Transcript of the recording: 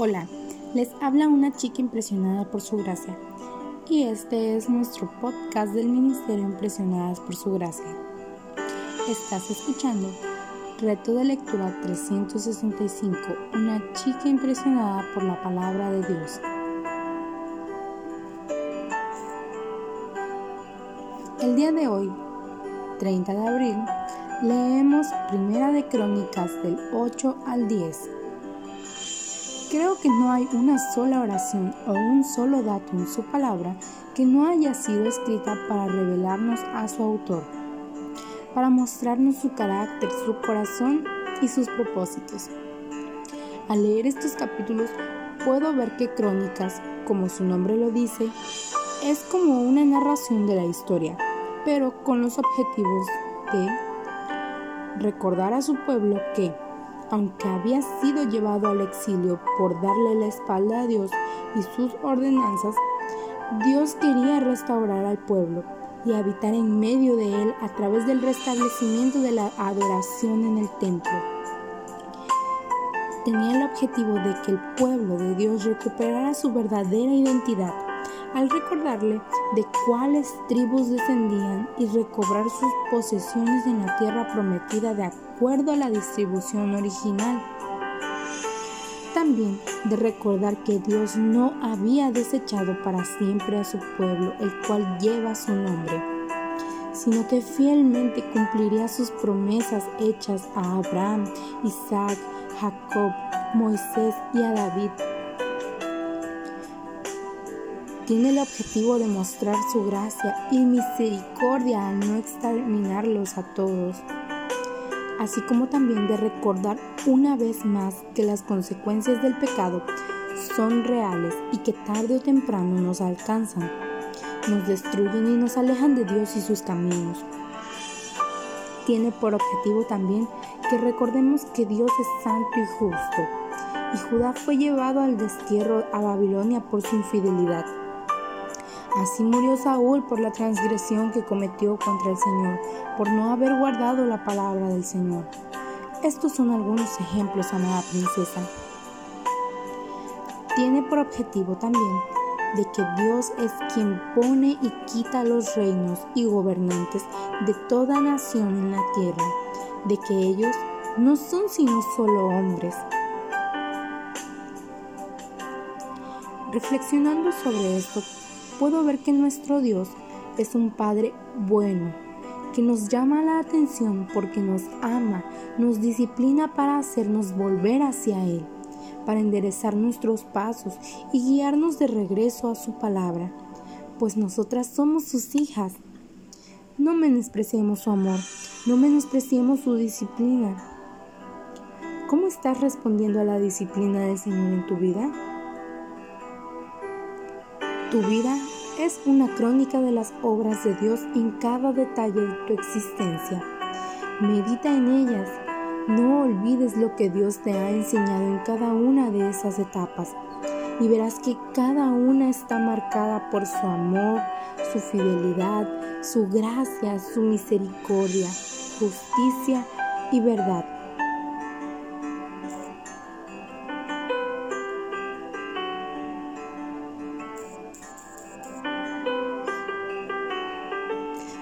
Hola, les habla una chica impresionada por su gracia y este es nuestro podcast del Ministerio Impresionadas por su gracia. Estás escuchando Reto de Lectura 365, una chica impresionada por la palabra de Dios. El día de hoy, 30 de abril, leemos Primera de Crónicas del 8 al 10 Creo que no hay una sola oración o un solo dato en su palabra que no haya sido escrita para revelarnos a su autor, para mostrarnos su carácter, su corazón y sus propósitos. Al leer estos capítulos puedo ver que Crónicas, como su nombre lo dice, es como una narración de la historia, pero con los objetivos de recordar a su pueblo que aunque había sido llevado al exilio por darle la espalda a Dios y sus ordenanzas, Dios quería restaurar al pueblo y habitar en medio de él a través del restablecimiento de la adoración en el templo. Tenía el objetivo de que el pueblo de Dios recuperara su verdadera identidad al recordarle de cuáles tribus descendían y recobrar sus posesiones en la tierra prometida de acuerdo a la distribución original. También de recordar que Dios no había desechado para siempre a su pueblo, el cual lleva su nombre, sino que fielmente cumpliría sus promesas hechas a Abraham, Isaac, Jacob, Moisés y a David tiene el objetivo de mostrar su gracia y misericordia al no exterminarlos a todos, así como también de recordar una vez más que las consecuencias del pecado son reales y que tarde o temprano nos alcanzan, nos destruyen y nos alejan de Dios y sus caminos. Tiene por objetivo también que recordemos que Dios es santo y justo, y Judá fue llevado al destierro a Babilonia por su infidelidad. Así murió Saúl por la transgresión que cometió contra el Señor, por no haber guardado la palabra del Señor. Estos son algunos ejemplos, amada princesa. Tiene por objetivo también de que Dios es quien pone y quita los reinos y gobernantes de toda nación en la tierra, de que ellos no son sino solo hombres. Reflexionando sobre esto, puedo ver que nuestro Dios es un Padre bueno, que nos llama la atención porque nos ama, nos disciplina para hacernos volver hacia Él, para enderezar nuestros pasos y guiarnos de regreso a su palabra, pues nosotras somos sus hijas. No menospreciemos su amor, no menospreciemos su disciplina. ¿Cómo estás respondiendo a la disciplina del Señor en tu vida? Tu vida es una crónica de las obras de Dios en cada detalle de tu existencia. Medita en ellas. No olvides lo que Dios te ha enseñado en cada una de esas etapas y verás que cada una está marcada por su amor, su fidelidad, su gracia, su misericordia, justicia y verdad.